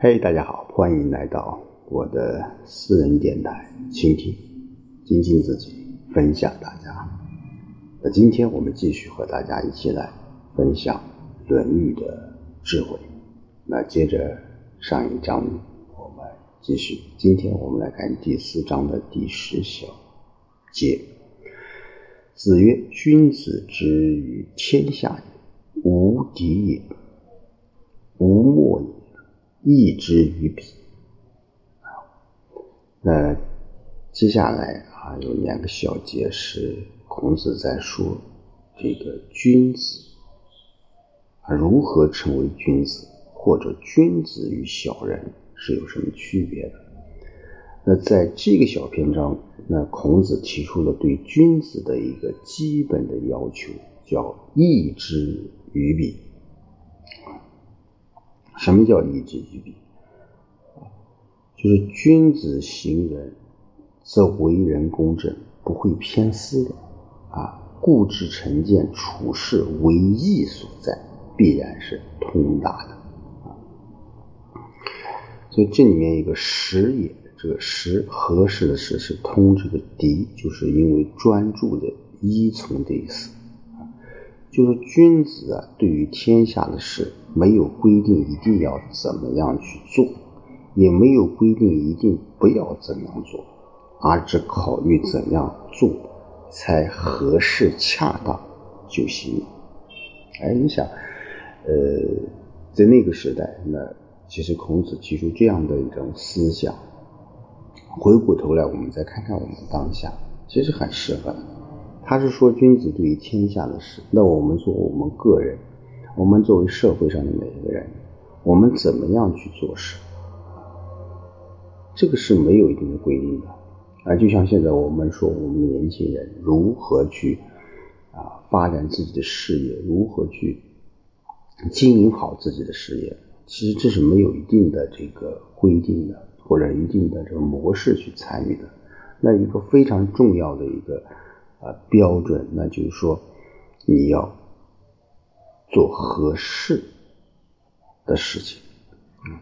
嘿，大家好，欢迎来到我的私人电台，倾听、精进自己，分享大家。那今天我们继续和大家一起来分享《论语》的智慧。那接着上一章，我们继续。今天我们来看第四章的第十小节。子曰：“君子之于天下也，无敌也，无莫也，义之于彼。”那接下来啊，有两个小节是孔子在说这个君子啊如何成为君子，或者君子与小人是有什么区别的。那在这个小篇章。那孔子提出了对君子的一个基本的要求，叫义之于彼。什么叫义之于彼？就是君子行人，则为人公正，不会偏私的啊。固执成见，处事为义所在，必然是通达的啊。所以这里面一个实也。这个实合适的实是通这个敌，就是因为专注的依从的意思。就是君子啊，对于天下的事没有规定一定要怎么样去做，也没有规定一定不要怎样做，而只考虑怎样做才合适恰当就行。哎，你想，呃，在那个时代，那其实孔子提出这样的一种思想。回过头来，我们再看看我们当下，其实很适合。他是说，君子对于天下的事，那我们说我们个人，我们作为社会上的每一个人，我们怎么样去做事？这个是没有一定的规定的啊。就像现在我们说，我们年轻人如何去啊发展自己的事业，如何去经营好自己的事业，其实这是没有一定的这个规定的。或者一定的这个模式去参与的，那一个非常重要的一个啊标准，那就是说你要做合适的事情，嗯，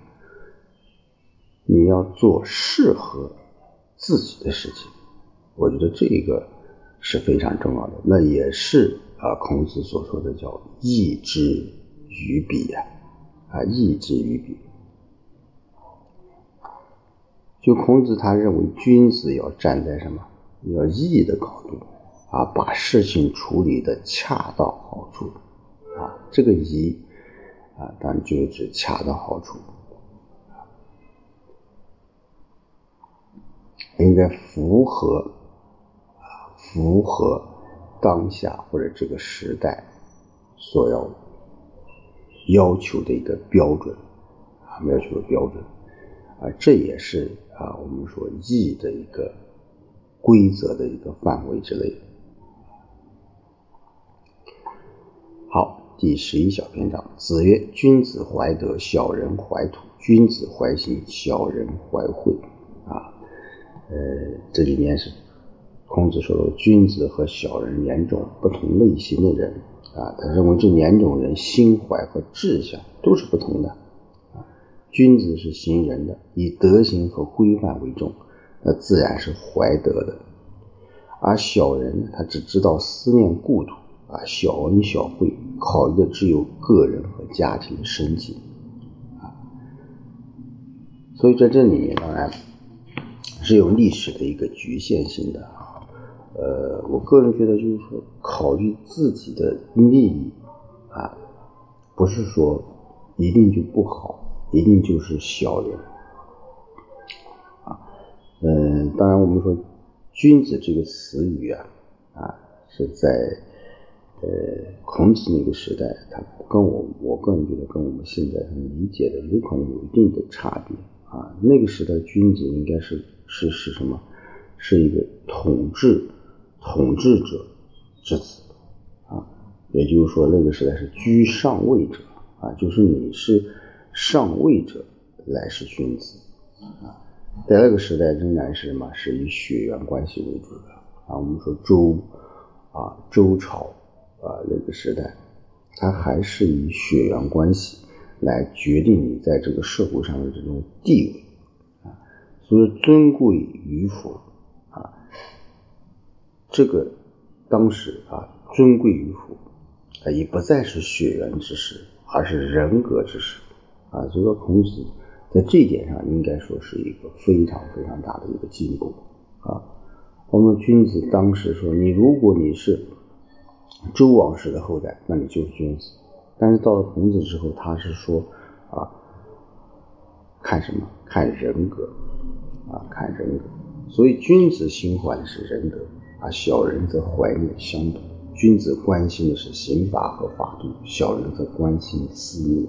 你要做适合自己的事情，我觉得这个是非常重要的，那也是啊孔子所说的叫义之于彼呀，啊义之于彼。就孔子他认为，君子要站在什么？要义的高度啊，把事情处理的恰到好处啊。这个宜啊，当然就指恰到好处，应该符合啊，符合当下或者这个时代所要要求的一个标准啊，要求的标准啊，这也是。啊，我们说义的一个规则的一个范围之类的。好，第十一小篇章，子曰：“君子怀德，小人怀土；君子怀心，小人怀惠。”啊，呃，这里面是孔子说的君子和小人两种不同类型的人啊，他认为这两种人心怀和志向都是不同的啊。君子是行人的，以德行和规范为重，那自然是怀德的；而小人呢，他只知道思念故土啊，小恩小惠，考虑的只有个人和家庭的生计啊。所以在这里面，当然是有历史的一个局限性的啊。呃，我个人觉得，就是说，考虑自己的利益啊，不是说一定就不好。一定就是小人啊，嗯，当然我们说“君子”这个词语啊，啊，是在呃孔子那个时代，他跟我我个人觉得跟我们现在理解的有可能有一定的差别啊。那个时代，君子应该是是是什么？是一个统治统治者之子啊，也就是说，那个时代是居上位者啊，就是你是。上位者来是君子啊，在那个时代仍然是什么？是以血缘关系为主的啊。我们说周啊，周朝啊那个时代，它还是以血缘关系来决定你在这个社会上的这种地位啊，所以尊贵与否啊，这个当时啊尊贵与否啊，已不再是血缘之事，而是人格之事啊。所以说，孔子在这一点上应该说是一个非常非常大的一个进步啊。我们君子当时说，你如果你是周王室的后代，那你就是君子。但是到了孔子之后，他是说，啊，看什么？看人格，啊，看人格。所以君子心怀的是仁德，啊，小人则怀念乡土。君子关心的是刑法和法度，小人则关心私密。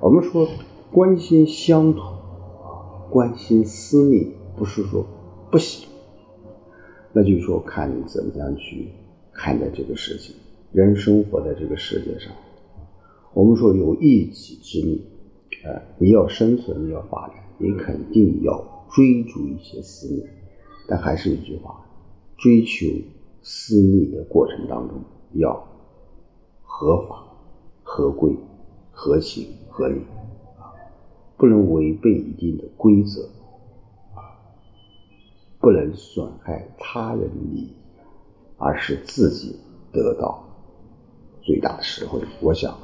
我们说关心乡土，啊，关心私密，不是说不行，那就是说看你怎么样去看待这个事情。人生活在这个世界上，我们说有一己之命，呃，你要生存，你要发展，你肯定要追逐一些私密。但还是一句话，追求私密的过程当中，要合法、合规、合情、合理，啊，不能违背一定的规则，啊，不能损害他人利益，而是自己得到。最大的实惠，我想，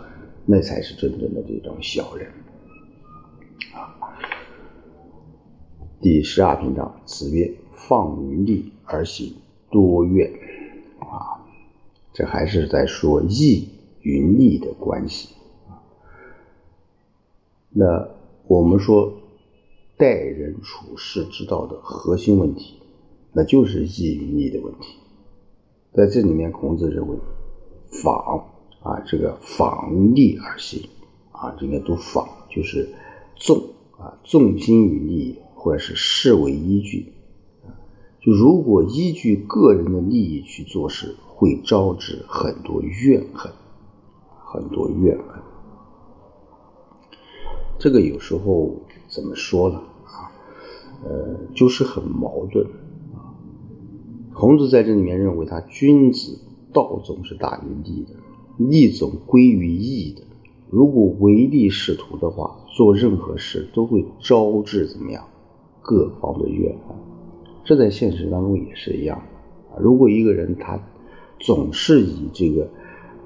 那才是真正的这种小人啊。第十二篇章，子曰：“放于利而行多怨。”啊，这还是在说义与利的关系。那我们说待人处事之道的核心问题，那就是义与利的问题。在这里面，孔子认为。仿啊，这个仿利而行啊，这个读仿就是重啊，重心于利，或者是视为依据。就如果依据个人的利益去做事，会招致很多怨恨，很多怨恨。这个有时候怎么说呢？啊，呃，就是很矛盾。孔子在这里面认为他君子。道总是大于利的，利总归于义的。如果唯利是图的话，做任何事都会招致怎么样？各方的怨恨。这在现实当中也是一样的。如果一个人他总是以这个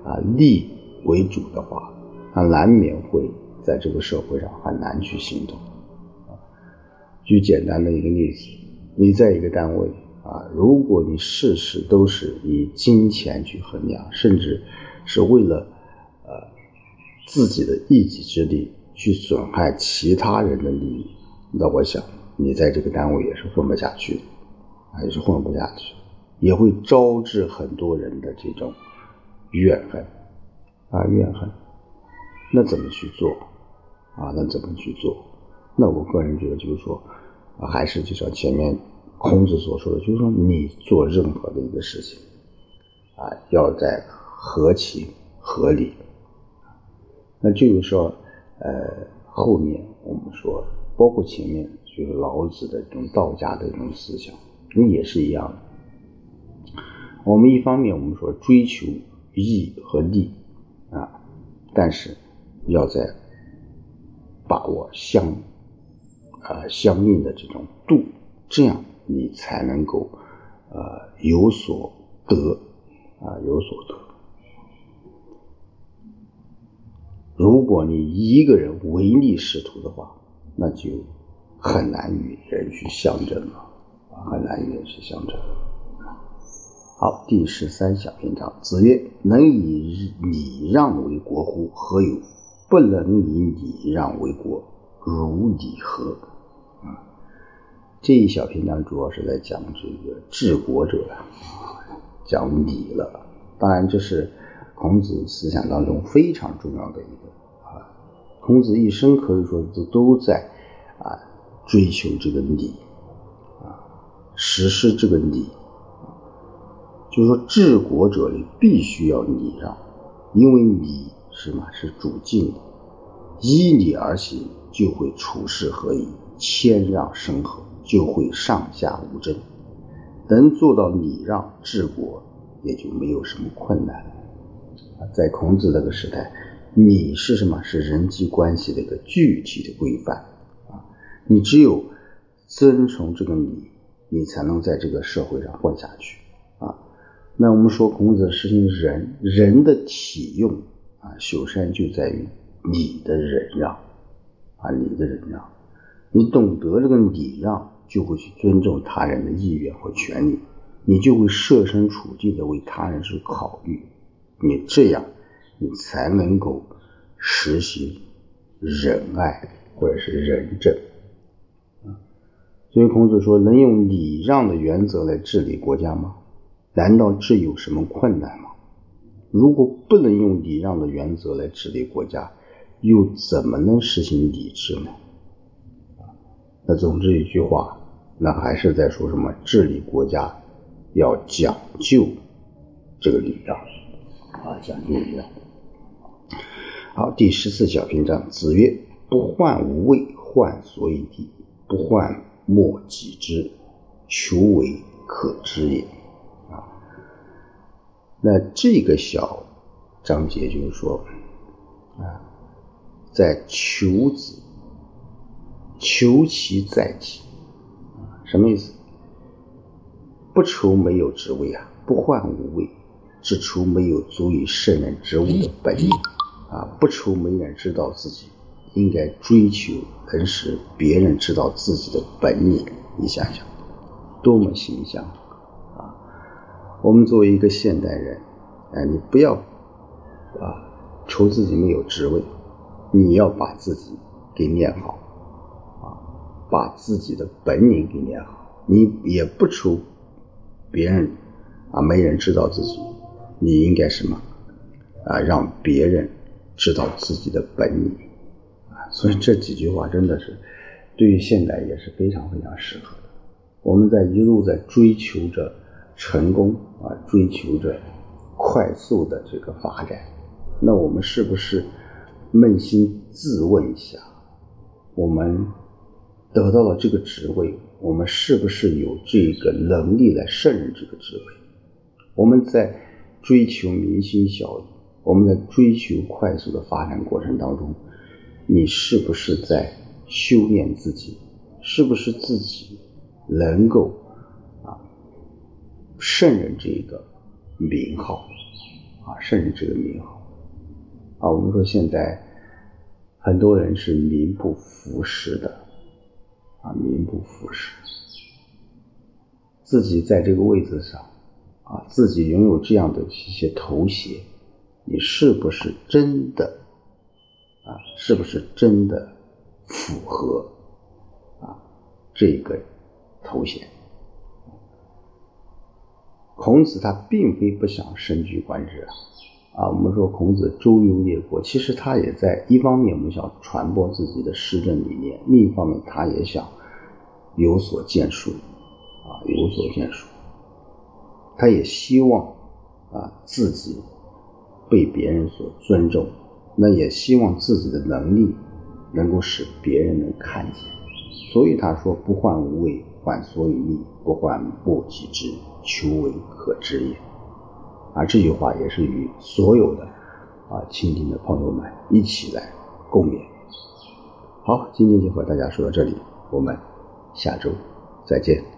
啊利为主的话，他难免会在这个社会上很难去行动。举简单的一个例子，你在一个单位。啊，如果你事事都是以金钱去衡量，甚至是为了呃自己的一己之力去损害其他人的利益，那我想你在这个单位也是混不下去的，啊，也是混不下去，也会招致很多人的这种怨恨啊怨恨。那怎么去做啊？那怎么去做？那我个人觉得就是说，还是就像前面。孔子所说的，就是说，你做任何的一个事情，啊，要在合情合理。那就是说，呃，后面我们说，包括前面就是老子的这种道家的这种思想，那也是一样的。我们一方面我们说追求义和利，啊，但是要在把握相啊相应的这种度，这样。你才能够，呃，有所得，啊，有所得。如果你一个人唯利是图的话，那就很难与人去相争了，很难与人去相争。好，第十三小篇章，子曰：“能以礼让为国乎？何有？不能以礼让为国，如礼何？”这一小篇章主要是在讲这个治国者啊，讲礼了。当然，这是孔子思想当中非常重要的一个啊。孔子一生可以说都都在啊追求这个礼啊，实施这个礼。就是说，治国者里必须要礼让，因为礼是嘛是主敬的，依礼而行，就会处事合宜，谦让生和。就会上下无争，能做到礼让治国，也就没有什么困难了。在孔子那个时代，礼是什么？是人际关系的一个具体的规范啊！你只有遵从这个礼，你才能在这个社会上混下去啊！那我们说孔子实行仁，仁的体用啊，修身就在于你的忍让啊，你的忍让，你懂得这个礼让，就会去尊重他人的意愿和权利，你就会设身处地的为他人去考虑，你这样。你才能够实行仁爱或者是仁政。所以孔子说：“能用礼让的原则来治理国家吗？难道这有什么困难吗？如果不能用礼让的原则来治理国家，又怎么能实行礼制呢？”那总之一句话，那还是在说什么治理国家要讲究这个礼让啊，讲究礼让。好，第十四小篇章，子曰：“不患无位，患所以地；不患莫己之，求为可知也。”啊，那这个小章节就是说，啊，在求子，求其在己，什么意思？不愁没有职位啊，不患无位，只愁没有足以胜任职务的本领。啊，不愁没人知道自己，应该追求能使别人知道自己的本领。你想想，多么形象啊！我们作为一个现代人，哎，你不要啊愁自己没有职位，你要把自己给练好，把自己的本领给练好。你也不愁别人啊没人知道自己，你应该什么啊让别人。知道自己的本领啊，所以这几句话真的是对于现代也是非常非常适合的。我们在一路在追求着成功啊，追求着快速的这个发展，那我们是不是扪心自问一下，我们得到了这个职位，我们是不是有这个能力来胜任这个职位？我们在追求民心效益。我们在追求快速的发展过程当中，你是不是在修炼自己？是不是自己能够啊胜任这个名号啊胜任这个名号啊？我们说现在很多人是名不符实的啊，名不符实，自己在这个位置上啊，自己拥有这样的一些头衔。你是不是真的啊？是不是真的符合啊这个头衔？孔子他并非不想身居官职啊！啊，我们说孔子周游列国，其实他也在一方面我们想传播自己的施政理念，另一方面他也想有所建树啊，有所建树。他也希望啊自己。被别人所尊重，那也希望自己的能力能够使别人能看见，所以他说：“不患无为，患所以立；不患莫己之，求为可知也。”而，这句话也是与所有的啊亲听的朋友们一起来共勉。好，今天就和大家说到这里，我们下周再见。